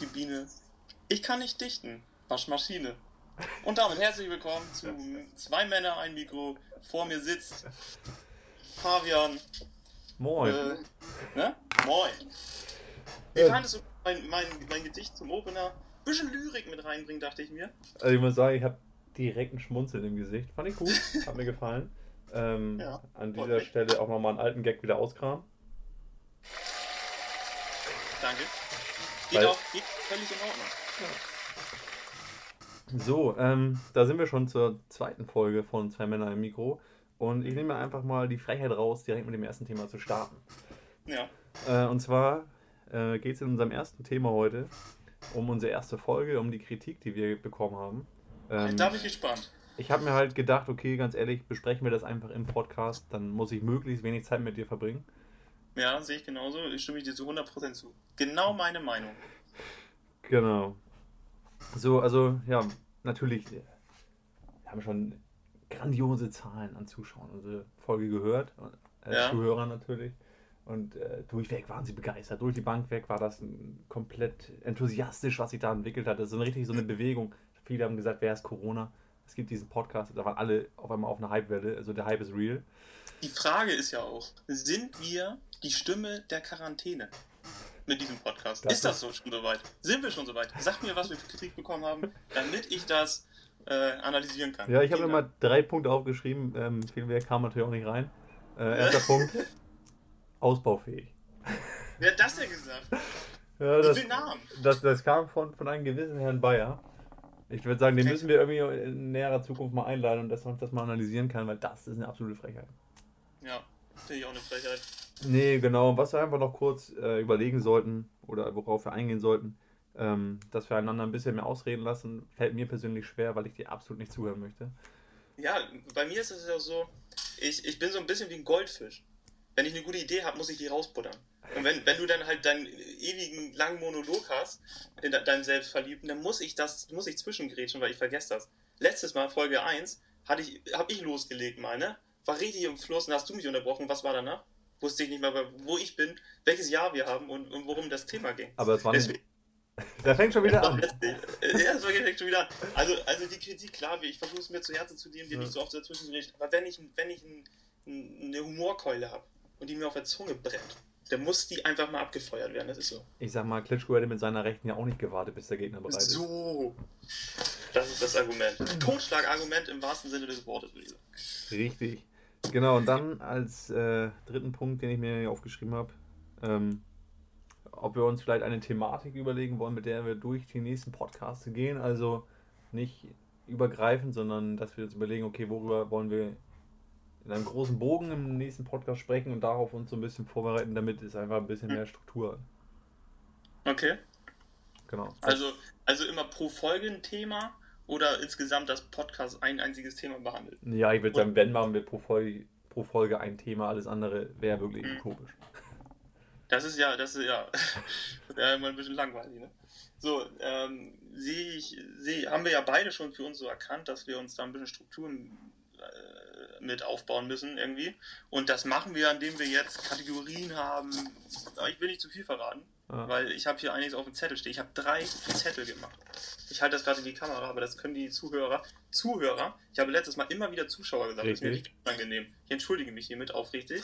die Biene. Ich kann nicht dichten. Waschmaschine. Und damit herzlich willkommen zu Zwei Männer, ein Mikro. Vor mir sitzt Fabian. Moin. Äh, ne? Moin. Wie Ja. fandest du mein, mein, mein Gedicht zum Opener? Bisschen Lyrik mit reinbringen, dachte ich mir. Also ich muss sagen, ich habe direkt ein Schmunzeln im Gesicht. Fand ich gut, hat mir gefallen. Ähm, Ja, an dieser. Stelle auch nochmal einen alten Gag wieder auskramen. Danke. Geht auch geht völlig in Ordnung. So, ähm, da sind wir schon zur zweiten Folge von Zwei Männer im Mikro. Und ich nehme einfach mal die Freiheit raus, direkt mit dem ersten Thema zu starten. Ja. Äh, und zwar äh, geht es in unserem ersten Thema heute um unsere erste Folge, um die Kritik, die wir bekommen haben. Ähm, da bin ich gespannt. ich habe mir halt gedacht, okay, ganz ehrlich, besprechen wir das einfach im Podcast, dann muss ich möglichst wenig Zeit mit dir verbringen. Ja, sehe ich genauso. Ich stimme dir zu 100% zu. Genau meine Meinung. Genau. So, also ja, natürlich, äh, wir haben schon grandiose Zahlen an Zuschauern unsere Folge gehört, äh, Ja. Zuhörern natürlich. Und äh, durchweg waren sie begeistert. Durch die Bank weg war das ein, komplett enthusiastisch, was sich da entwickelt hat. Das ist so eine, richtig so eine Bewegung. Viele haben gesagt, wer ist Corona? Es gibt diesen Podcast, da waren alle auf einmal auf einer Hypewelle. Also der Hype ist real. Die Frage ist ja auch, sind wir die Stimme der Quarantäne mit diesem Podcast? Das ist das so schon soweit? Sind wir schon soweit? Sag mir, was wir für Kritik bekommen haben, damit ich das äh, analysieren kann. Ja, ich habe immer drei Punkte aufgeschrieben. Ähm, viel mehr kam natürlich auch nicht rein. Äh, erster Punkt, ausbaufähig. Wer hat das denn gesagt? Ja, das, das, das kam von, von einem gewissen Herrn Bayer. Ich würde sagen, den müssen wir irgendwie in näherer Zukunft mal einladen und dass uns das mal analysieren kann, weil das ist eine absolute Frechheit. Ja, finde ich auch eine Frechheit. Nee, genau. Was wir einfach noch kurz äh, überlegen sollten oder worauf wir eingehen sollten, ähm, dass wir einander ein bisschen mehr ausreden lassen, fällt mir persönlich schwer, weil ich dir absolut nicht zuhören möchte. Ja, bei mir ist es ja so, ich, ich bin so ein bisschen wie ein Goldfisch. Wenn ich eine gute Idee habe, muss ich die rausbuttern. Und wenn, wenn du dann halt deinen ewigen langen Monolog hast, in de- deinem Selbstverliebten, dann muss ich das, muss ich zwischengrätschen, weil ich vergesse das. Letztes Mal, Folge 1, hatte ich, habe ich losgelegt mal, ne? War richtig im Fluss und hast du mich unterbrochen. Was war danach? Wusste ich nicht mehr, wo ich bin, welches Jahr wir haben und, und worum das Thema ging. Aber es war nicht. Da fängt schon wieder an. Äh, Ja, das direkt schon wieder. Also, also die Kritik, klar, ich versuche es mir zu Herzen zu nehmen, dir Ja. nicht so oft dazwischen zu reden. Aber wenn ich, wenn ich ein, ein, eine Humorkeule habe und die mir auf der Zunge brennt, dann muss die einfach mal abgefeuert werden. Das ist so. Ich sag mal, Klitschko hätte mit seiner Rechten ja auch nicht gewartet, bis der Gegner bereit ist. So. Das ist das Argument. Totschlagargument im wahrsten Sinne des Wortes, würde ich sagen. Richtig. Genau, und dann als äh, dritten Punkt, den ich mir hier aufgeschrieben habe, ähm, ob wir uns vielleicht eine Thematik überlegen wollen, mit der wir durch die nächsten Podcasts gehen. Also nicht übergreifend, sondern dass wir uns überlegen, okay, worüber wollen wir in einem großen Bogen im nächsten Podcast sprechen und darauf uns so ein bisschen vorbereiten, damit es einfach ein bisschen mehr Struktur hat. Okay. Genau. Also, also immer pro Folge ein Thema oder insgesamt das Podcast ein einziges Thema behandelt. Ja, ich würde sagen, wenn machen wir pro Folge, pro Folge ein Thema, alles andere wäre wirklich Mhm. utopisch. Das ist ja, das ist ja, immer ein bisschen langweilig, ne? So, ähm, sehe ich, sehe, haben wir ja beide schon für uns so erkannt, dass wir uns da ein bisschen Strukturen äh, mit aufbauen müssen irgendwie. Und das machen wir, indem wir jetzt Kategorien haben. Aber ich will nicht zu viel verraten, Ja. weil ich habe hier einiges auf dem Zettel stehen. Ich habe drei Zettel gemacht. Ich halte das gerade in die Kamera, aber das können die Zuhörer. Zuhörer, ich habe letztes Mal immer wieder Zuschauer gesagt, das ist mir Richtig. richtig unangenehm. Ich entschuldige mich hiermit aufrichtig.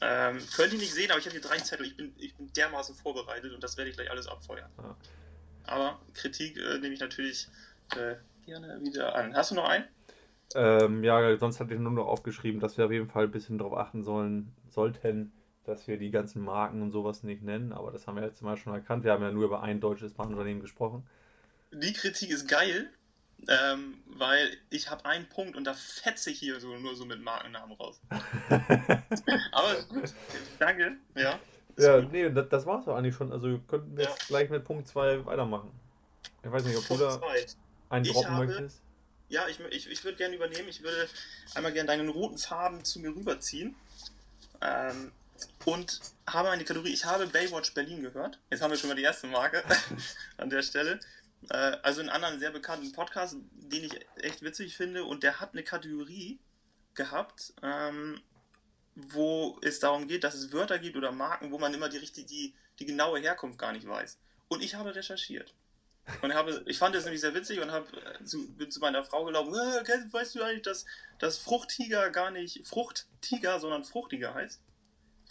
Ähm, könnt ihr nicht sehen, aber ich habe hier drei Zettel. Ich bin, ich bin dermaßen vorbereitet und das werde ich gleich alles abfeuern. Ja. Aber Kritik äh, nehme ich natürlich äh, gerne wieder an. Hast du noch einen? Ähm, ja, sonst hatte ich nur noch aufgeschrieben, dass wir auf jeden Fall ein bisschen darauf achten sollen, sollten, dass wir die ganzen Marken und sowas nicht nennen, aber das haben wir jetzt mal schon erkannt. Wir haben ja nur über ein deutsches Bahnunternehmen gesprochen. Die Kritik ist geil, ähm, weil ich habe einen Punkt und da fetze ich hier so nur so mit Markennamen raus. Aber gut. Danke. Ja. Ja, gut. nee, das, das war's doch eigentlich schon. Also könnten wir Ja. jetzt gleich mit Punkt 2 weitermachen. Ich weiß nicht, ob du da zwei. einen droppen habe- möchtest. Ja, ich, ich, ich würde gerne übernehmen. Ich würde einmal gerne deinen roten Faden zu mir rüberziehen. Ähm, und habe eine Kategorie. Ich habe Baywatch Berlin gehört. Jetzt haben wir schon mal die erste Marke an der Stelle. Äh, also einen anderen sehr bekannten Podcast, den ich echt witzig finde. Und der hat eine Kategorie gehabt. Ähm, wo es darum geht, dass es Wörter gibt oder Marken, wo man immer die, richtige, die, die genaue Herkunft gar nicht weiß. Und ich habe recherchiert. Und habe, ich fand das nämlich sehr witzig und habe zu, bin zu meiner Frau gelaufen, äh, weißt du eigentlich, dass, dass Fruchttiger gar nicht Fruchttiger, sondern Fruchtiger heißt?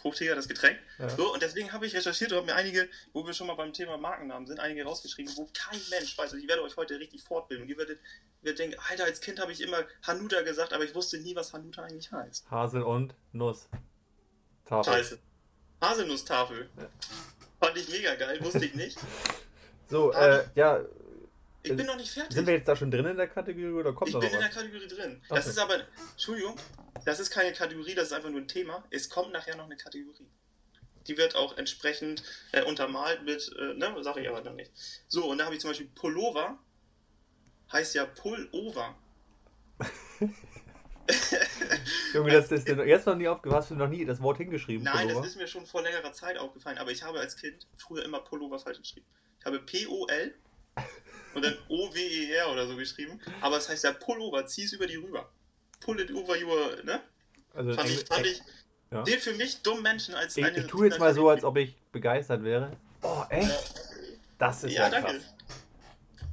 Fruchtiger, das Getränk. Ja. So, und deswegen habe ich recherchiert und habe mir einige, wo wir schon mal beim Thema Markennamen sind, einige rausgeschrieben, wo kein Mensch weiß. Also ich werde euch heute richtig fortbilden. Und ihr werdet, werdet denken, Alter, als Kind habe ich immer Hanuta gesagt, aber ich wusste nie, was Hanuta eigentlich heißt. Hasel und Nuss. Tafel. Scheiße. Haselnusstafel. Ja. Fand ich mega geil, wusste ich nicht. So, äh, ja. Ich bin noch nicht fertig. Sind wir jetzt da schon drin in der Kategorie oder kommt Ich bin in der Kategorie drin. Okay. Das ist aber, Entschuldigung, das ist keine Kategorie, das ist einfach nur ein Thema. Es kommt nachher noch eine Kategorie. Die wird auch entsprechend äh, untermalt mit, äh, ne, sag ich aber noch nicht. So, und da habe ich zum Beispiel Pullover, heißt ja Pullover. Junge, das ist dir jetzt noch nie aufgefallen, hast du noch nie das Wort hingeschrieben? Nein, Pullover? das ist mir schon vor längerer Zeit aufgefallen, aber ich habe als Kind früher immer Pullover falsch geschrieben. Ich habe P-O-L und dann O-W-E-R oder so geschrieben. Aber es heißt ja Pullover, zieh es über die rüber. Pull it over your, ne? Also fand ich, fand ich ja. den für mich dummen Menschen als ich, eine. Ich tue jetzt mal so, als ob ich begeistert wäre. Oh, echt? Das ist ja, ja danke.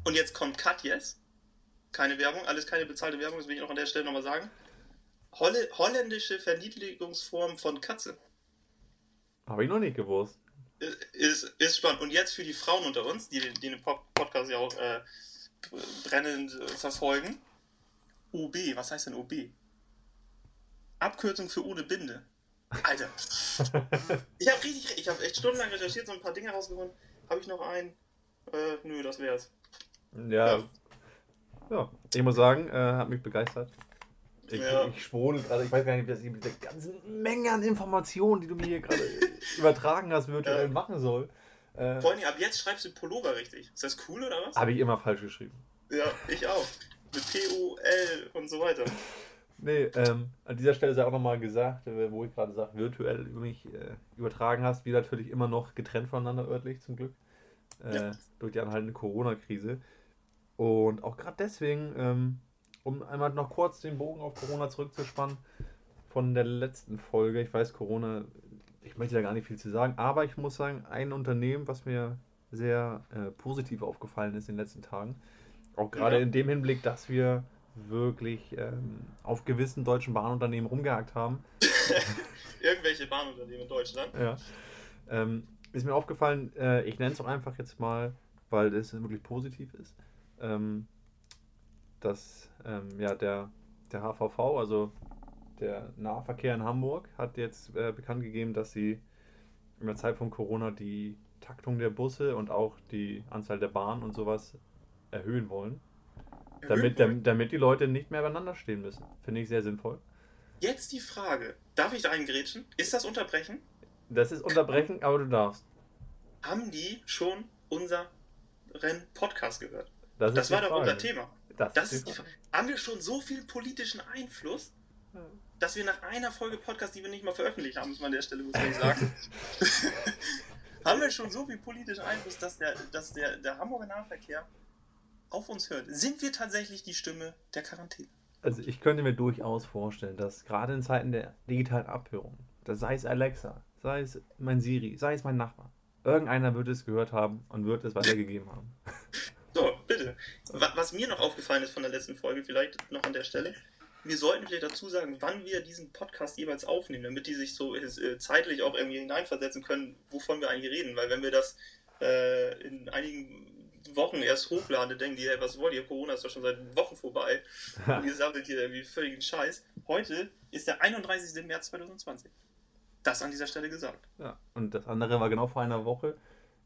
Und jetzt kommt Cut Yes. Keine Werbung, alles keine bezahlte Werbung, das will ich noch an der Stelle nochmal sagen. Holl holländische Verniedlichungsform von Katze. Habe ich noch nicht gewusst ist, ist spannend. Und jetzt für die Frauen unter uns, die, die den Podcast ja auch äh, brennend äh, verfolgen. OB, was heißt denn OB? Abkürzung für ohne Binde. Alter. ich habe richtig, ich habe echt stundenlang recherchiert, so ein paar Dinge rausgefunden. Habe ich noch einen? Äh, nö, das wär's. Ja. ja. ja. ich muss sagen, äh, hat mich begeistert. Ich, ja. ich schwole gerade, ich weiß gar nicht, was ich mit der ganzen Menge an Informationen, die du mir hier gerade übertragen hast, virtuell ja. machen soll. Äh, Vor allem, ab jetzt schreibst du Pullover richtig. Ist das cool oder was? Habe ich immer falsch geschrieben. Ja, ich auch. Mit P-U-L und so weiter. Nee, ähm, an dieser Stelle sei auch nochmal gesagt, äh, wo ich gerade sage, virtuell über mich äh, übertragen hast, wir natürlich immer noch getrennt voneinander örtlich, zum Glück. Äh, ja. Durch die anhaltende Corona-Krise. Und auch gerade deswegen ähm, um einmal noch kurz den Bogen auf Corona zurückzuspannen, von der letzten Folge, ich weiß, Corona, ich möchte da gar nicht viel zu sagen, aber ich muss sagen, ein Unternehmen, was mir sehr äh, positiv aufgefallen ist in den letzten Tagen, auch gerade ja. in dem Hinblick, dass wir wirklich ähm, auf gewissen deutschen Bahnunternehmen rumgehakt haben. Irgendwelche Bahnunternehmen in Deutschland. Ja. Ähm, ist mir aufgefallen, äh, ich nenne es auch einfach jetzt mal, weil es wirklich positiv ist. Ähm, dass ähm, ja, der, der HVV, also der Nahverkehr in Hamburg, hat jetzt äh, bekannt gegeben, dass sie in der Zeit von Corona die Taktung der Busse und auch die Anzahl der Bahnen und sowas erhöhen wollen. Damit, damit, damit die Leute nicht mehr beieinander stehen müssen. Finde ich sehr sinnvoll. Jetzt die Frage: Darf ich da eingrätschen? Ist das Unterbrechen? Das ist Unterbrechen, aber du darfst. Haben die schon unseren Podcast gehört? Das, das war doch unser Thema. Das, das ist die Haben wir schon so viel politischen Einfluss, dass wir nach einer Folge Podcast, die wir nicht mal veröffentlicht haben, muss man an der Stelle muss ich sagen, haben wir schon so viel politischen Einfluss, dass der, dass der, der Hamburger Nahverkehr auf uns hört. Sind wir tatsächlich die Stimme der Quarantäne? Also ich könnte mir durchaus vorstellen, dass gerade in Zeiten der digitalen Abhörung, sei es Alexa, sei es mein Siri, sei es mein Nachbar, irgendeiner wird es gehört haben und wird es weitergegeben haben. Bitte. Was mir noch aufgefallen ist von der letzten Folge, vielleicht noch an der Stelle, wir sollten vielleicht dazu sagen, wann wir diesen Podcast jeweils aufnehmen, damit die sich so äh, zeitlich auch irgendwie hineinversetzen können, wovon wir eigentlich reden. Weil wenn wir das äh, in einigen Wochen erst hochladen, denken die, hey, was wollt ihr? Corona ist doch schon seit Wochen vorbei. Und ihr sammelt hier irgendwie völligen Scheiß. Heute ist der 31. März 2020. Das an dieser Stelle gesagt. Ja, und das andere war genau vor einer Woche.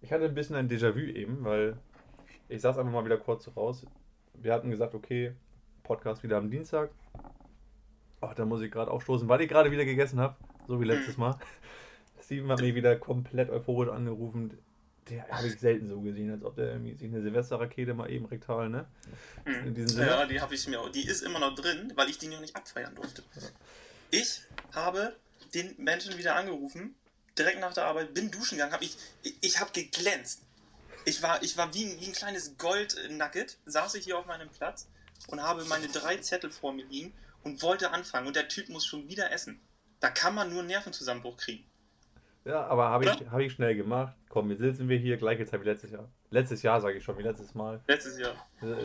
Ich hatte ein bisschen ein Déjà-vu eben, weil ich sag's einfach mal wieder kurz raus. Wir hatten gesagt, okay, Podcast wieder am Dienstag. Ach, da muss ich gerade aufstoßen, weil ich gerade wieder gegessen habe, so wie letztes Mal. Steven hat mich wieder komplett euphorisch angerufen. Der habe ich selten so gesehen, als ob der irgendwie sich eine Silvesterrakete mal eben rektal, ne? In diesem Sinne. Ja, die habe ich mir auch. Die ist immer noch drin, weil ich die noch nicht abfeiern durfte. Ich habe den Menschen wieder angerufen, direkt nach der Arbeit, bin duschen gegangen, habe ich, ich, ich habe geglänzt. Ich war, ich war wie, ein, wie ein kleines Gold-Nugget, saß ich hier auf meinem Platz und habe meine drei Zettel vor mir liegen und wollte anfangen. Und der Typ muss schon wieder essen. da kann man nur einen Nervenzusammenbruch kriegen. Ja, aber habe ich, hab ich schnell gemacht. Komm, jetzt sitzen wir hier, gleiche Zeit wie letztes Jahr. Letztes Jahr sage ich schon, wie letztes Mal. Letztes Jahr.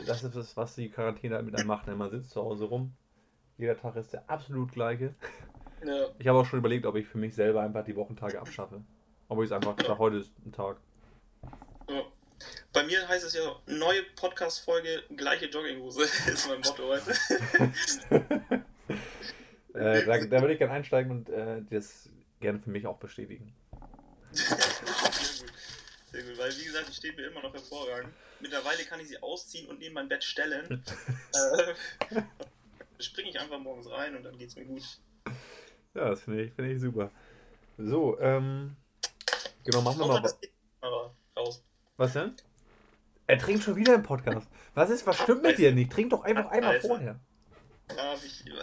Das ist das, was die Quarantäne mit einem macht. ne? Man sitzt zu Hause rum. Jeder Tag ist der absolut gleiche. Ja. Ich habe auch schon überlegt, ob ich für mich selber einfach die Wochentage abschaffe. Aber ich es einfach sage, heute ist ein Tag. Bei mir heißt es ja neue Podcast-Folge, gleiche Jogginghose, ist mein Motto heute. Äh, da, da würde ich gerne einsteigen und äh, das gerne für mich auch bestätigen. Sehr gut. Sehr gut, weil wie gesagt, die steht mir immer noch hervorragend. Mittlerweile kann ich sie ausziehen und neben mein Bett stellen. äh, springe ich einfach morgens rein und dann geht's mir gut. Ja, das finde ich, find ich super. So, ähm. Genau, machen wir mal. geht raus. Was denn? Er trinkt schon wieder im Podcast. Was ist, was stimmt mit dir nicht? Trink doch einfach einmal vorher. Ja,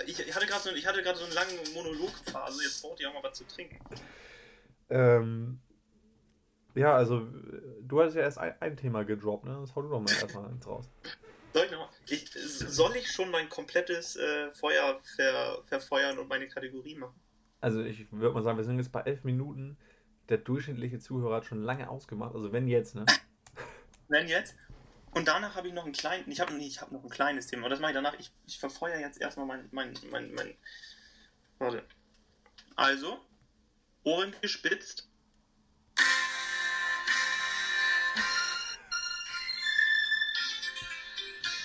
ich, ich hatte gerade so, ich hatte gerade so eine lange Monologphase, jetzt braucht ihr auch mal was zu trinken. Ähm. Ja, also, du hattest ja erst ein, ein Thema gedroppt, ne? Das hau du doch mal erstmal eins raus. Soll ich noch? Ich, soll ich schon mein komplettes äh, Feuer ver, verfeuern und meine Kategorie machen? Also, ich würde mal sagen, wir sind jetzt bei elf Minuten. Der durchschnittliche Zuhörer hat schon lange ausgemacht. Also, wenn jetzt, ne? Wenn jetzt? Und danach habe ich noch einen kleinen, ich habe nee, ich hab noch ein kleines Thema, aber das mache ich danach. Ich, ich verfeuere jetzt erstmal mein, mein, mein, mein, warte. Also, Ohren gespitzt.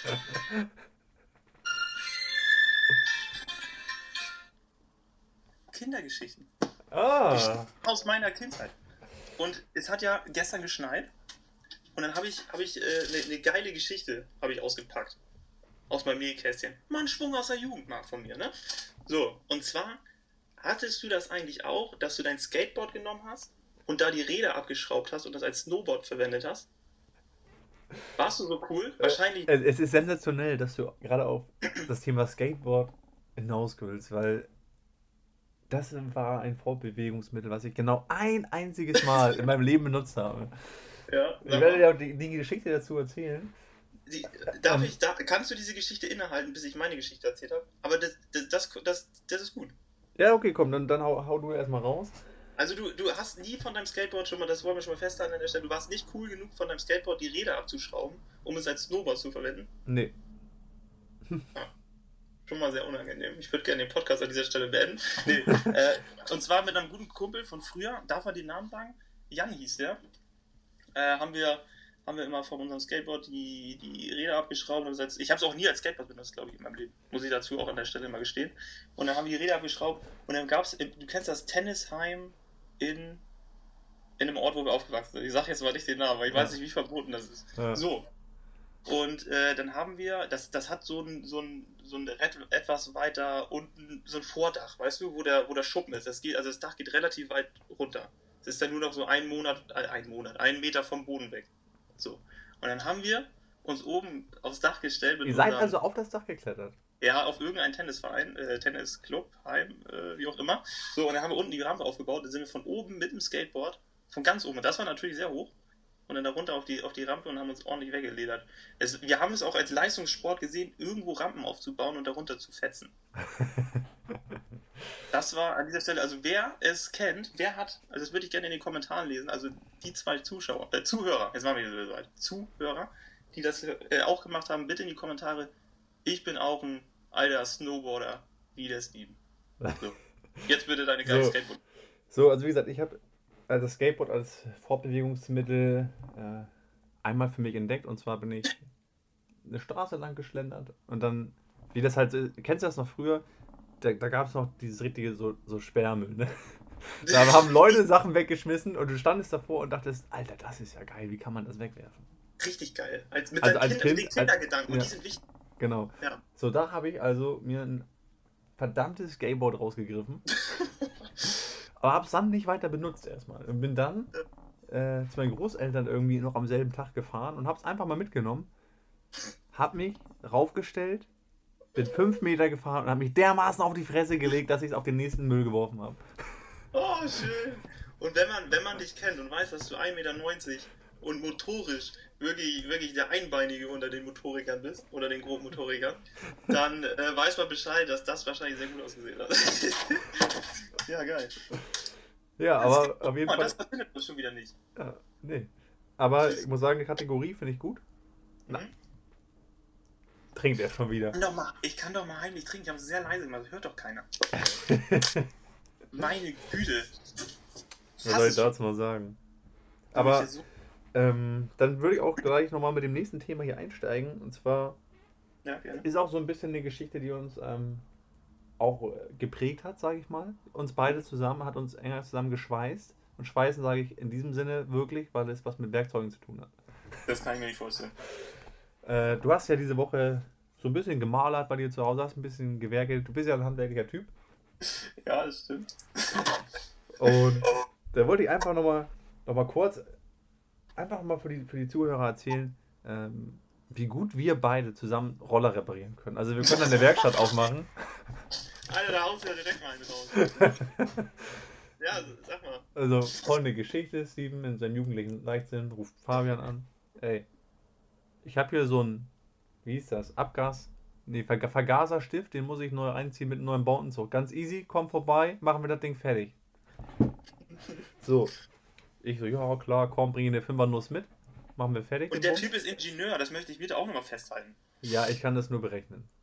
Kindergeschichten Ah! aus meiner Kindheit. Und es hat ja gestern geschneit. Und dann habe ich, hab ich eine äh, ne geile Geschichte habe ich ausgepackt. Aus meinem Nähkästchen. Mal ein Schwung aus der Jugend mal von mir, ne? So, und zwar hattest du das eigentlich auch, dass du dein Skateboard genommen hast und da die Räder abgeschraubt hast und das als Snowboard verwendet hast? Warst du so cool? Wahrscheinlich. Es, es ist sensationell, dass du gerade auf das Thema Skateboard hinaus willst, weil das war ein Fortbewegungsmittel, was ich genau ein einziges Mal in meinem Leben benutzt habe. Ja, Ich werde dir auch die, die Geschichte dazu erzählen. Die, darf ich, da, kannst du diese Geschichte innehalten, bis ich meine Geschichte erzählt habe? Aber das, das, das, das, das ist gut. Ja, okay, komm, dann, dann hau, hau du erstmal raus. Also du, du hast nie von deinem Skateboard schon mal, das wollen wir schon mal festhalten an der Stelle, du warst nicht cool genug von deinem Skateboard die Räder abzuschrauben, um es als Snowboard zu verwenden. Nee. Schon mal sehr unangenehm. Ich würde gerne den Podcast an dieser Stelle beenden. Nee, äh, und zwar mit einem guten Kumpel von früher, darf man den Namen sagen? Jan hieß der. Äh, haben wir haben wir immer von unserem Skateboard die, die Räder abgeschraubt und gesagt, ich habe es auch nie als Skateboard benutzt, glaube ich, in meinem Leben. Muss ich dazu auch an der Stelle mal gestehen. Und dann haben wir die Räder abgeschraubt und dann gab es, du kennst das Tennisheim in, in einem Ort, wo wir aufgewachsen sind. Ich sage jetzt mal nicht den Namen, weil ich weiß Ja. nicht, wie verboten das ist. Ja. So. Und äh, dann haben wir, das, das hat so ein, so ein, so ein et- etwas weiter unten, so ein Vordach, weißt du, wo der, wo der Schuppen ist. Das geht, also das Dach geht relativ weit runter. Es ist dann nur noch so ein Monat, äh, ein Monat, einen Meter vom Boden weg. So. Und dann haben wir uns oben aufs Dach gestellt Ihr seid also auf das Dach geklettert. ja, auf irgendeinen Tennisverein, äh, Tennisclub, Heim, äh, wie auch immer. So, und dann haben wir unten die Rampe aufgebaut. Dann sind wir von oben mit dem Skateboard, von ganz oben, das war natürlich sehr hoch, und dann da runter auf die, auf die Rampe und haben uns ordentlich weggeledert. Es, wir haben es auch als Leistungssport gesehen, irgendwo Rampen aufzubauen und darunter zu fetzen. Das war an dieser Stelle, also wer es kennt, wer hat, also das würde ich gerne in den Kommentaren lesen, also die zwei Zuschauer, äh, Zuhörer, jetzt machen wir wieder so weit, Zuhörer, die das äh, auch gemacht haben, bitte in die Kommentare. Ich bin auch ein alter Snowboarder wie der Steven. So. Jetzt bitte deine geile So. Skateboard. So, also wie gesagt, ich habe äh, das Skateboard als Fortbewegungsmittel äh, einmal für mich entdeckt und zwar bin ich eine Straße lang geschlendert und dann, wie das halt, ist- kennst du das noch früher? Da, da gab es noch dieses richtige so, so Sperrmüll, ne? Da haben Leute Sachen weggeschmissen und du standest davor und dachtest, Alter, das ist ja geil, wie kann man das wegwerfen? Richtig geil. Als, mit Also als Kindern, Kind- den Kindergedanken. als- Und ja. die sind wichtig. Genau. Ja. So, da habe ich also mir ein verdammtes Skateboard rausgegriffen. aber hab's dann nicht weiter benutzt erstmal. Und bin dann äh, zu meinen Großeltern irgendwie noch am selben Tag gefahren und hab's einfach mal mitgenommen. Hab mich raufgestellt, bin fünf Meter gefahren und hab mich dermaßen auf die Fresse gelegt, dass ich es auf den nächsten Müll geworfen habe. Oh, schön. Und wenn man, wenn man dich kennt und weiß, dass du 1,90 Meter und motorisch wirklich, wirklich der Einbeinige unter den Motorikern bist, oder den Grobmotorikern, dann äh, weiß man Bescheid, dass das wahrscheinlich sehr gut ausgesehen hat. Ja, geil. Ja, Das aber auf jeden mal, Fall. Das findet man schon wieder nicht. Ja, nee. Aber ich muss sagen, die Kategorie finde ich gut. Mhm. Trinkt er schon wieder. Mal, ich kann doch mal heimlich trinken. Ich habe es sehr leise gemacht. Das hört doch keiner. Meine Güte. Was soll ich dazu noch sagen? Aber ähm, dann würde ich auch gleich nochmal mit dem nächsten Thema hier einsteigen. Und zwar ja, ist auch so ein bisschen eine Geschichte, die uns ähm, auch äh, geprägt hat, sage ich mal. Uns beide zusammen, hat uns enger zusammen geschweißt. Und schweißen sage ich in diesem Sinne wirklich, weil es was mit Werkzeugen zu tun hat. Das kann ich mir nicht vorstellen. Äh, du hast ja diese Woche so ein bisschen gemalert bei dir zu Hause, hast ein bisschen gewerkelt. Du bist ja ein handwerklicher Typ. Ja, das stimmt. Und da wollte ich einfach nochmal noch mal kurz einfach mal für die, für die Zuhörer erzählen, ähm, wie gut wir beide zusammen Roller reparieren können. Also wir können eine Werkstatt aufmachen. Alter, da haust du ja direkt mal einen raus. ja, sag mal. Also folgende Geschichte, Steven in seinem jugendlichen Leichtsinn ruft Fabian an. Ey, ich habe hier so ein, wie hieß das, Abgas, nee, Ver Vergaserstift, den muss ich neu einziehen mit einem neuen Bautenzug. Ganz easy, komm vorbei, machen wir das Ding fertig. So, ich so, ja klar, komm, bring eine Fünfernuss mit, machen wir fertig. Und den der. Typ ist Ingenieur, das möchte ich bitte auch nochmal festhalten. Ja, ich kann das nur berechnen.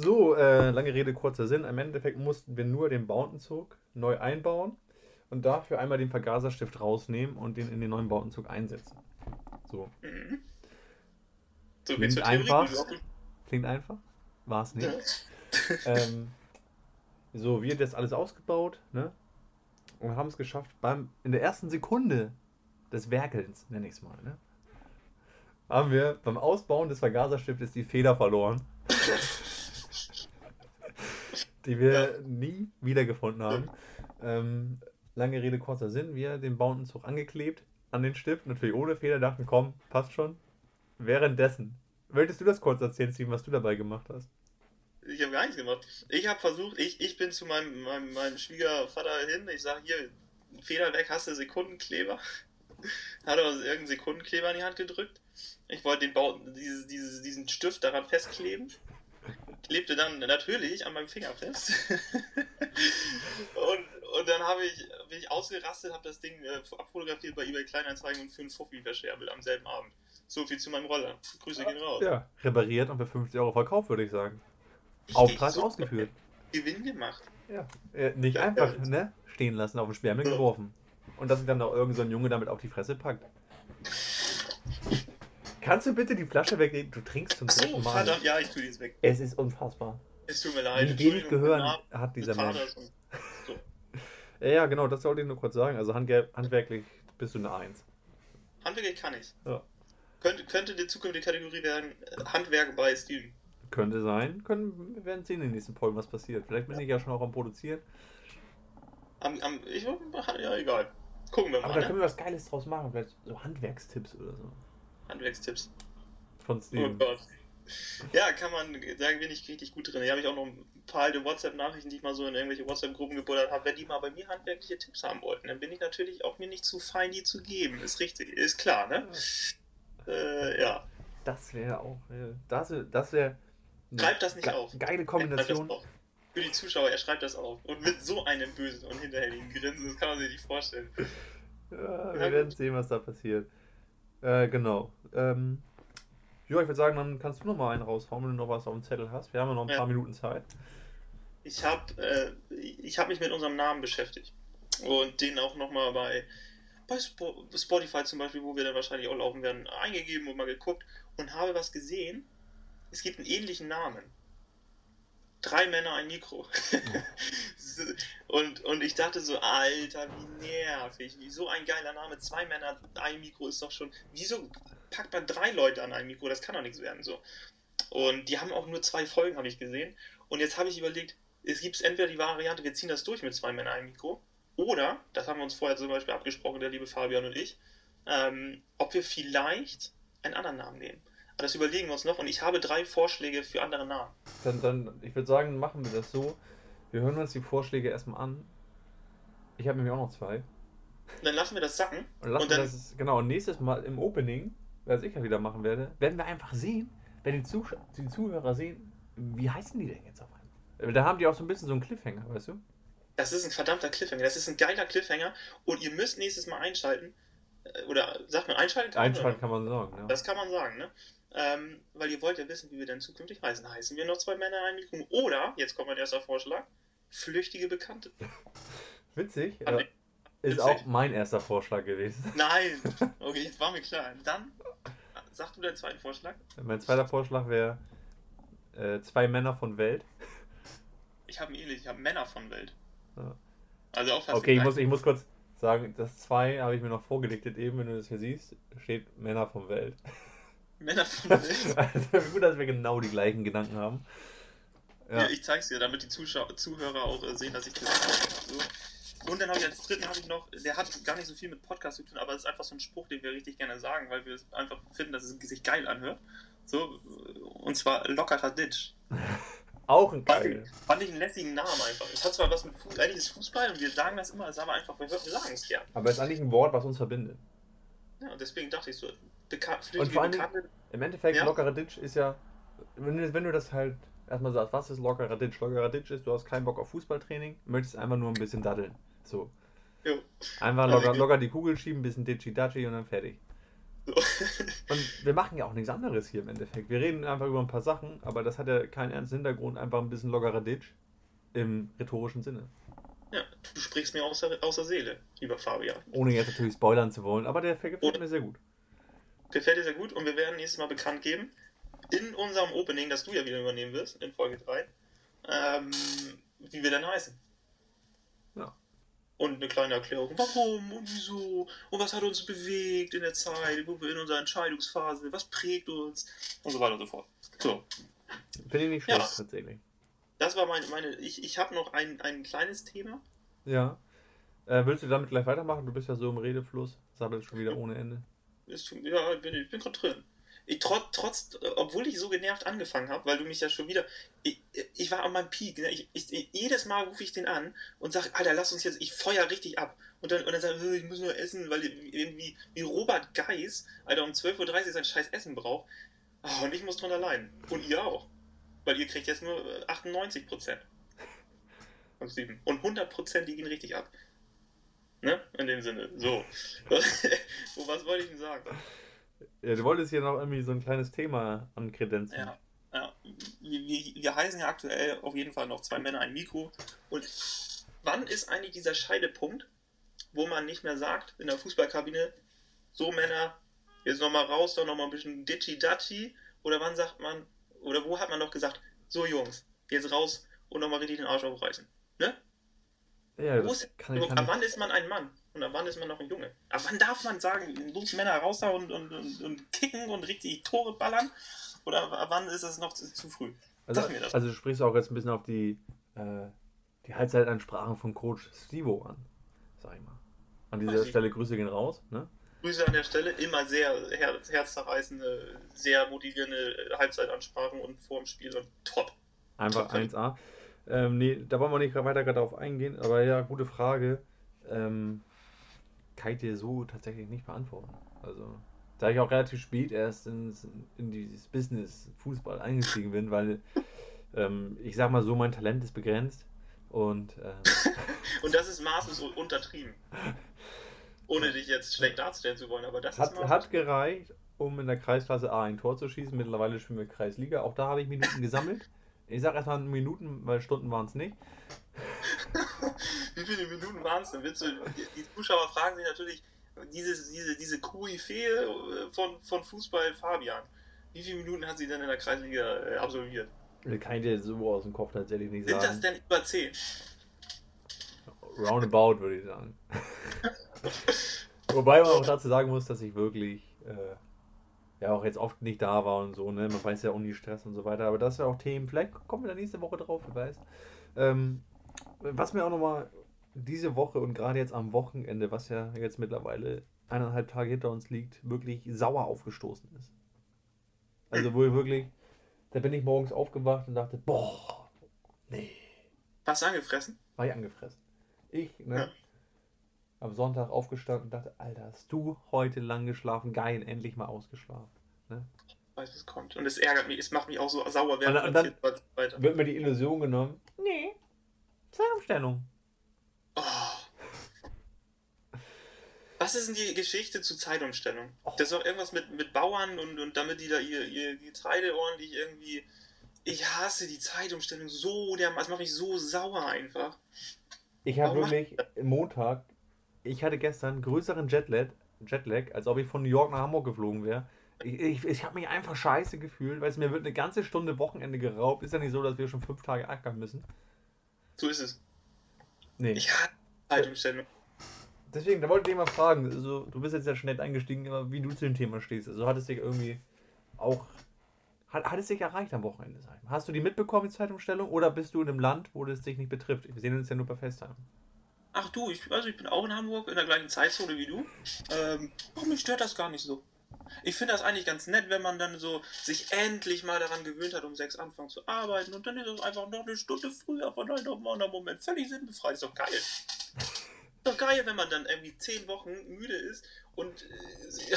So, äh, lange Rede, kurzer Sinn. Im Endeffekt mussten wir nur den Bautenzug neu einbauen und dafür einmal den Vergaserstift rausnehmen und den in den neuen Bautenzug einsetzen. So, Mhm. So, Klingt einfach. Klingt einfach. War es nicht. Ja. ähm, so, wir haben das alles ausgebaut, ne? Und haben es geschafft, beim, in der ersten Sekunde des Werkelns, nenne ich es mal, ne? Haben wir beim Ausbauen des Vergaserstiftes die Feder verloren. die wir nie wiedergefunden haben. Ähm, lange Rede, kurzer Sinn. Wir den Bautenzug angeklebt an den Stift, natürlich ohne Feder, dachten, komm, passt schon. Währenddessen, möchtest du das kurz erzählen, Steven, was du dabei gemacht hast? Ich habe gar nichts gemacht. Ich habe versucht, ich, ich bin zu meinem, meinem, meinem Schwiegervater hin. Ich sage, hier, Feder weg, hast du Sekundenkleber? Hat er uns irgendeinen Sekundenkleber in die Hand gedrückt. Ich wollte den Bau, dieses, dieses, diesen Stift daran festkleben. Klebte dann natürlich an meinem Finger fest. und, und dann habe ich, bin ich ausgerastet, habe das Ding äh, abfotografiert bei eBay Kleinanzeigen und für einen Fuffi verscherbelt am selben Abend. So viel zu meinem Roller. Grüße gehen raus. Ja, repariert und für 50 Euro verkauft, würde ich sagen. Auftrag so ausgeführt. Gewinn gemacht. Ja. Äh, nicht Ja, einfach, ja. ne? Stehen lassen, auf den Sperrmüll Ja. geworfen. Und dass sich dann noch irgend so ein Junge damit auf die Fresse packt. Kannst du bitte die Flasche weglegen? Du trinkst zum dritten Mal. verdammt, ja, ich tue die jetzt weg. Es ist unfassbar. Es tut mir leid. Wie wenig Gehirn hat dieser Mensch. So. Ja, ja, genau, das wollte ich nur kurz sagen. Also handge- handwerklich bist du eine Eins. Handwerk kann ich. Ja. Könnte, könnte die zukünftige Kategorie werden äh, Handwerk bei Steven. Könnte sein. Können, wir werden sehen in den nächsten Folgen, was passiert. Vielleicht bin ich ja schon auch am Produzieren. Am, am, ich, ja, egal. Gucken wir Aber mal. da Ne? können wir was Geiles draus machen. Vielleicht so Handwerkstipps oder so. Handwerkstipps. Von Oh Steven. Gott. Ja, kann man, da bin ich richtig gut drin. Hier habe ich auch noch ein paar alte WhatsApp-Nachrichten, die ich mal so in irgendwelche WhatsApp-Gruppen gebuddert habe. Wenn die mal bei mir handwerkliche Tipps haben wollten, dann bin ich natürlich auch mir nicht zu fein, die zu geben. Ist richtig, ist klar, ne? Äh, ja. Das wäre auch. äh, Das, das wäre. Schreibt das nicht ge auf. Geile Kombination. Für die Zuschauer, er schreibt das auf. Und mit so einem bösen und hinterhältigen Grinsen, das kann man sich nicht vorstellen. Ja, wir Ja, werden sehen, was da passiert. Äh, genau. Ähm, ja, ich würde sagen, dann kannst du noch mal einen raushauen, wenn du noch was auf dem Zettel hast. Wir haben ja noch ein Ja. paar Minuten Zeit. Ich habe äh, ich hab mich mit unserem Namen beschäftigt. Und den auch nochmal bei, bei Spo Spotify zum Beispiel, wo wir dann wahrscheinlich auch laufen werden, eingegeben und mal geguckt und habe was gesehen. Es gibt einen ähnlichen Namen. Drei Männer, ein Mikro. und, und ich dachte so, Alter, wie nervig. Wie so ein geiler Name. Zwei Männer, ein Mikro ist doch schon. Wieso packt man drei Leute an ein Mikro? Das kann doch nichts werden so. Und die haben auch nur zwei Folgen, habe ich gesehen. Und jetzt habe ich überlegt, es gibt entweder die Variante, wir ziehen das durch mit zwei Männern, ein Mikro. Oder, das haben wir uns vorher zum Beispiel abgesprochen, der liebe Fabian und ich, ähm, ob wir vielleicht einen anderen Namen nehmen. Aber das überlegen wir uns noch und ich habe drei Vorschläge für andere Namen. Dann, dann, ich würde sagen, machen wir das so. Wir hören uns die Vorschläge erstmal an. Ich habe nämlich auch noch zwei. Dann lassen wir das sacken. Und lassen Und wir dann- das, genau, nächstes Mal im Opening, was ich ja wieder machen werde, werden wir einfach sehen, wenn die, Zusch die Zuhörer sehen, wie heißen die denn jetzt auf einmal? Da haben die auch so ein bisschen so einen Cliffhanger, weißt du? Das ist ein verdammter Cliffhanger. Das ist ein geiler Cliffhanger. Und ihr müsst nächstes Mal einschalten. Äh, Oder sagt man einschalten? Kann einschalten kann man sagen, ja. Das kann man sagen, ne? Ähm, weil ihr wollt ja wissen, wie wir denn zukünftig heißen. Heißen wir noch zwei Männer ein Mikro? Oder, jetzt kommt mein erster Vorschlag, flüchtige Bekannte. Witzig. Ja. Ist auch mein erster Vorschlag gewesen. Nein! Okay, jetzt war mir klar. Dann sag du deinen zweiten Vorschlag. Mein zweiter Vorschlag wäre äh, zwei Männer von Welt. Ich habe ähnlich, ich habe Männer von Welt. Ja. Also auch fast Okay, ich muss, ich muss kurz sagen, das zwei habe ich mir noch vorgedichtet eben, wenn du das hier siehst, steht Männer von Welt. Männer von Welt? also gut, dass wir genau die gleichen Gedanken haben. Ja. ja ich zeig's dir, damit die Zuschauer, Zuhörer auch äh, sehen, dass ich das so. Und dann habe ich als dritten habe ich noch, der hat gar nicht so viel mit Podcast zu tun, aber es ist einfach so ein Spruch, den wir richtig gerne sagen, weil wir es einfach finden, dass es sich geil anhört. So, und zwar lockerer Ditch. Auch ein geil. Fand, fand ich einen lässigen Namen einfach. Es hat zwar was mit Fuß, eigentlich ist Fußball und wir sagen das immer, es ist aber einfach, wir, sagen es gern. Aber es ist eigentlich ein Wort, was uns verbindet. Ja, und deswegen dachte ich so, bekannt, und vor allem, im Endeffekt, ja? lockerer Ditch ist ja, wenn du, wenn du das halt erstmal sagst, was ist lockerer Ditch? Lockerer Ditch ist, du hast keinen Bock auf Fußballtraining, möchtest einfach nur ein bisschen daddeln. So. Jo. Einfach locker, locker die Kugel schieben, ein bisschen Ditchy-Datschi und dann fertig. So. Und wir machen ja auch nichts anderes hier im Endeffekt. Wir reden einfach über ein paar Sachen, aber das hat ja keinen ernsten Hintergrund, einfach ein bisschen lockerer Ditch im rhetorischen Sinne. Ja, du sprichst mir aus der, aus der Seele, lieber Fabian. Ohne jetzt natürlich spoilern zu wollen, aber der gefällt mir sehr gut. Gefällt dir sehr gut und wir werden nächstes Mal bekannt geben, in unserem Opening, das du ja wieder übernehmen wirst, in Folge 3, ähm, wie wir dann heißen und eine kleine Erklärung, warum und wieso und was hat uns bewegt in der Zeit, wo wir in unserer Entscheidungsphase, sind, was prägt uns und so weiter und so fort. So. Finde ich nicht schlecht, ja. tatsächlich. Das war meine, meine ich, ich habe noch ein, ein kleines Thema. Ja. Äh, willst du damit gleich weitermachen? Du bist ja so im Redefluss, sabbelst schon wieder ohne Ende. Ist, ja, ich bin, ich bin gerade drin ich, trotz, trotz, obwohl ich so genervt angefangen habe, weil du mich ja schon wieder, ich, ich war an meinem Peak, ne? ich, ich, jedes Mal rufe ich den an und sage, Alter, lass uns jetzt, ich feuer richtig ab. Und dann, und dann sagt er, ich muss nur essen, weil irgendwie wie Robert Geis, Alter, um 12.30 Uhr sein scheiß Essen braucht. Oh, und ich muss drunter leiden. Und ihr auch. Weil ihr kriegt jetzt nur 98 Prozent. Und 100 Prozent, die gehen richtig ab. Ne? In dem Sinne. So. was wollte ich denn sagen? Ja, du wolltest hier noch irgendwie so ein kleines Thema ankredenzen. Ja, ja. Wir, wir, wir heißen ja aktuell auf jeden Fall noch zwei Männer, ein Mikro. Und wann ist eigentlich dieser Scheidepunkt, wo man nicht mehr sagt in der Fußballkabine, so Männer, jetzt nochmal raus, doch nochmal ein bisschen Ditchy-Datschi? Oder wann sagt man, oder wo hat man noch gesagt, so Jungs, jetzt raus und nochmal richtig den Arsch aufreißen? Ne? Ja, Wo ist, kann, kann wann ist man ein Mann? Und ab wann ist man noch ein Junge? Ab wann darf man sagen, los Männer raus da und, und, und, und kicken und richtig Tore ballern? Oder ab wann ist das noch zu, zu früh? Also, also, du sprichst auch jetzt ein bisschen auf die, äh, die Halbzeitansprachen von Coach Stivo an, sag ich mal. An dieser Ach, Stelle Grüße gehen raus. Ne? Grüße an der Stelle, immer sehr herz herzzerreißende, sehr motivierende Halbzeitansprachen und vor dem Spiel und top. Einfach top 1A. Ähm, nee, da wollen wir nicht weiter darauf eingehen, aber ja, gute Frage. Ähm, kann ich dir so tatsächlich nicht beantworten. Also, da ich auch relativ spät erst ins, in dieses Business Fußball eingestiegen bin, weil ähm, ich sag mal so, mein Talent ist begrenzt und. Ähm, und das ist maßlos untertrieben. Ohne dich jetzt schlecht darstellen zu wollen, aber das hat, ist hat gereicht, um in der Kreisklasse A ein Tor zu schießen. Mittlerweile spielen wir Kreisliga. Auch da habe ich Minuten gesammelt. Ich sage erstmal Minuten, weil Stunden waren es nicht. Wie viele Minuten waren es denn? Willst du, die Zuschauer fragen sich natürlich, diese, diese, diese Koryphäe äh, von, von Fußball Fabian. Wie viele Minuten hat sie denn in der Kreisliga äh, absolviert? Kann ich dir so aus dem Kopf tatsächlich nicht sagen. Sind das denn über 10? Roundabout würde ich sagen. Wobei man auch dazu sagen muss, dass ich wirklich äh, ja auch jetzt oft nicht da war und so, ne? Man weiß ja Uni-Stress und so weiter, aber das ist ja auch Themen. Vielleicht kommen wir da nächste Woche drauf, wer weiß. Ähm, was mir auch nochmal diese Woche und gerade jetzt am Wochenende, was ja jetzt mittlerweile eineinhalb Tage hinter uns liegt, wirklich sauer aufgestoßen ist. Also wo ich wirklich, da bin ich morgens aufgewacht und dachte, boah, nee. Warst du angefressen? War ich angefressen. Ich, ne? Ja. Am Sonntag aufgestanden und dachte, Alter, hast du heute lang geschlafen? Geil, endlich mal ausgeschlafen. Ne? weiß, was kommt. Und es ärgert mich, es macht mich auch so sauer, Und, während und dann weiter. wird mir die Illusion genommen. Nee. Zeitumstellung. Oh. Was ist denn die Geschichte zu Zeitumstellung? Oh. Das ist doch irgendwas mit, mit Bauern und, und damit die da ihr, ihr Getreide ordentlich irgendwie. Ich hasse die Zeitumstellung so, der, das macht mich so sauer einfach. Ich habe wirklich Montag, ich hatte gestern größeren Jetlag, Jetlag, als ob ich von New York nach Hamburg geflogen wäre. Ich, ich, ich habe mich einfach scheiße gefühlt, weil es mir wird eine ganze Stunde Wochenende geraubt. Ist ja nicht so, dass wir schon fünf Tage ackern müssen. So ist es. Nee. Ich hasse Zeitumstellung. Deswegen, da wollte ich dich mal fragen. Also, du bist jetzt ja schnell eingestiegen, aber wie du zu dem Thema stehst. Also, hat es dich irgendwie auch. Hat, hat es dich erreicht am Wochenende? Hast du die mitbekommen, die Zeitumstellung? Oder bist du in einem Land, wo das dich nicht betrifft? Wir sehen uns ja nur bei Festheim. Ach du, ich, also ich bin auch in Hamburg in der gleichen Zeitzone wie du. Ähm, oh, mich stört das gar nicht so. Ich finde das eigentlich ganz nett, wenn man dann so sich endlich mal daran gewöhnt hat, um sechs anfangen zu arbeiten und dann ist es einfach noch eine Stunde früher von heute auf morgen Moment völlig sinnbefreit. Ist doch geil. Ist doch geil, wenn man dann irgendwie zehn Wochen müde ist und äh.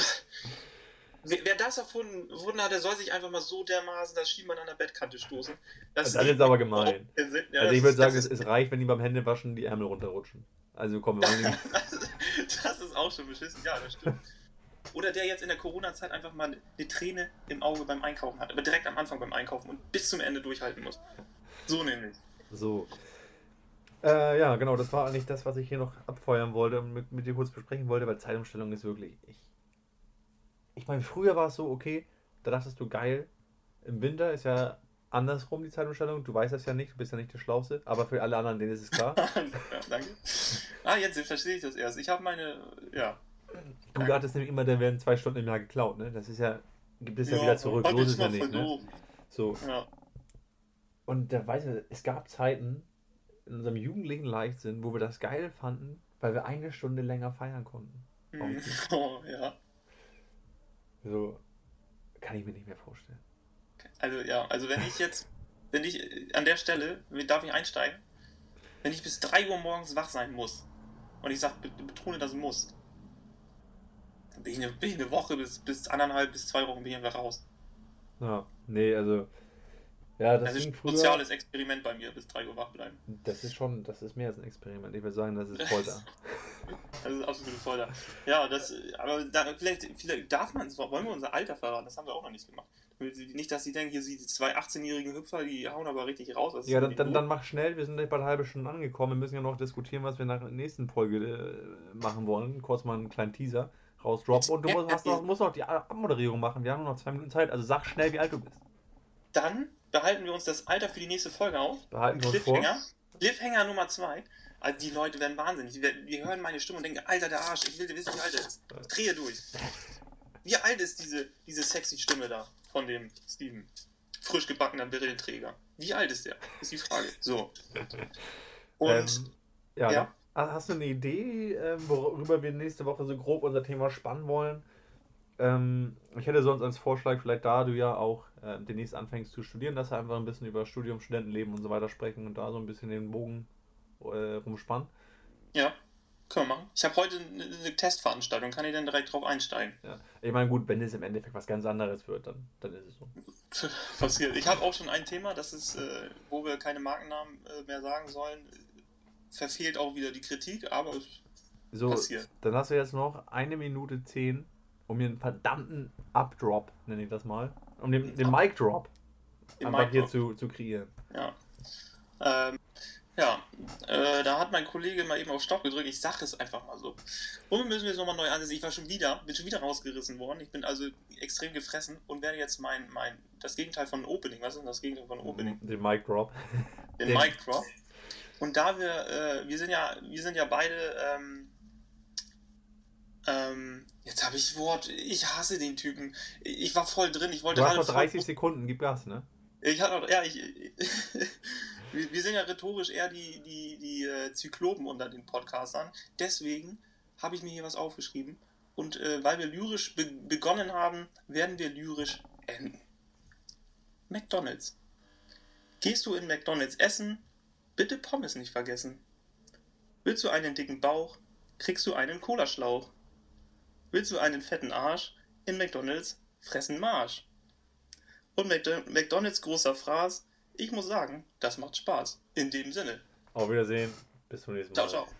Wer das erfunden hat, der soll sich einfach mal so dermaßen das Schienbein an der Bettkante stoßen. Das ist aber gemein. Ja, also, das ich würde sagen, das es, es reicht, wenn die beim Händewaschen die Ärmel runterrutschen. Also, komm, wir das, das ist auch schon beschissen, ja, das stimmt. Oder der jetzt in der Corona-Zeit einfach mal eine Träne im Auge beim Einkaufen hat, aber direkt am Anfang beim Einkaufen und bis zum Ende durchhalten muss. So nämlich. So. Äh, ja, genau, das war eigentlich das, was ich hier noch abfeuern wollte und mit, mit dir kurz besprechen wollte, weil Zeitumstellung ist wirklich. Ich, ich meine, früher war es so, okay, da dachtest du, geil, im Winter ist ja andersrum die Zeitumstellung, du weißt das ja nicht, du bist ja nicht der Schlauste, aber für alle anderen, denen ist es klar. ja, danke. Ah, jetzt verstehe ich das erst. Ich habe meine, ja. Du hattest nämlich immer, da werden zwei Stunden im Jahr geklaut, ne? Das ist ja, gibt es ja, wieder zurück, so ist ja nicht, ne? So. Ja. Und da weiß ich, es gab Zeiten in unserem jugendlichen Leichtsinn, wo wir das geil fanden, weil wir eine Stunde länger feiern konnten. Mhm. Oh, ja. So kann ich mir nicht mehr vorstellen. Also ja, also wenn ich jetzt, wenn ich an der Stelle, darf ich einsteigen? Wenn ich bis 3 Uhr morgens wach sein muss, und ich sag, be- betone das muss, dann bin ich eine, bin ich eine Woche bis, bis anderthalb bis zwei Wochen bin ich einfach raus. Ja, nee, also ja, das Das ist ging ein früher. soziales Experiment bei mir, bis 3 Uhr wach bleiben. Das ist schon, das ist mehr als ein Experiment. Ich würde sagen, das ist Folter. Das ist absolute Folter. Ja, das, aber da, vielleicht, vielleicht darf man es, wollen wir unser Alter verraten, das haben wir auch noch nicht gemacht. Nicht, dass sie denken, hier sind die zwei 18-jährigen Hüpfer, die hauen aber richtig raus. Ist ja, dann, dann, dann mach schnell, wir sind gleich bei einer halben Stunde angekommen. Wir müssen ja noch diskutieren, was wir nach der nächsten Folge äh, machen wollen. Kurz mal einen kleinen Teaser rausdroppen. Und du musst, noch, musst noch die Abmoderierung machen. Wir haben nur noch zwei Minuten Zeit. Also sag schnell, wie alt du bist. Dann behalten wir uns das Alter für die nächste Folge auf. Behalten wir uns vor. Cliffhanger. Nummer 2. Also die Leute werden wahnsinnig. Die, die hören meine Stimme und denken, Alter, der Arsch, ich will wissen, wie alt er ist. Drehe durch. Wie alt ist diese, diese sexy Stimme da von dem Steven? Frisch gebackener Brillenträger. Wie alt ist der? Ist die Frage. So. Und ähm, ja, ja. hast du eine Idee, ähm, worüber wir nächste Woche so grob unser Thema spannen wollen? Ähm, ich hätte sonst als Vorschlag, vielleicht da du ja auch äh, demnächst anfängst zu studieren, dass wir einfach ein bisschen über Studium, Studentenleben und so weiter sprechen und da so ein bisschen den Bogen äh, rumspannen. ja, können wir machen. Ich habe heute eine, Testveranstaltung. Kann ich dann direkt drauf einsteigen? Ja. Ich meine, gut, wenn es im Endeffekt was ganz anderes wird, dann, dann ist es so. passiert. Ich habe auch schon ein Thema, das ist, äh, wo wir keine Markennamen äh, mehr sagen sollen. Verfehlt auch wieder die Kritik, aber es So, passiert. dann hast du jetzt noch eine Minute zehn, um mir einen verdammten Updrop, nenne ich das mal, um den, den Mic Drop Den einfach Mic hier zu, zu kreieren. Ja. Ähm, ja, äh, da hat mein Kollege mal eben auf Stopp gedrückt. Ich sage es einfach mal so. Womit müssen wir es nochmal neu ansetzen? Ich war schon wieder, bin schon wieder rausgerissen worden. Ich bin also extrem gefressen und werde jetzt mein, mein, das Gegenteil von Opening, was ist denn das Gegenteil von Opening? Den Mic Drop. den Den- Mic Drop. Und da wir, äh, wir sind ja, wir sind ja beide, ähm, ähm, jetzt habe ich Wort, ich hasse den Typen. Ich war voll drin, ich wollte Du hast noch voll- 30 Sekunden, gib Gas, ne? Ich hatte noch, ja, ich, wir, wir sind ja rhetorisch eher die, die, die äh, Zyklopen unter den Podcastern. Deswegen habe ich mir hier was aufgeschrieben. Und äh, weil wir lyrisch be begonnen haben, werden wir lyrisch enden. McDonalds. Gehst du in McDonalds essen, bitte Pommes nicht vergessen. Willst du einen dicken Bauch, kriegst du einen Cola-Schlauch. Willst du einen fetten Arsch, in McDonalds fressen Marsch. und McDonalds großer Fraß. Ich muss sagen, das macht Spaß. In dem Sinne. Auf Wiedersehen. Bis zum nächsten Mal. Ciao, ciao.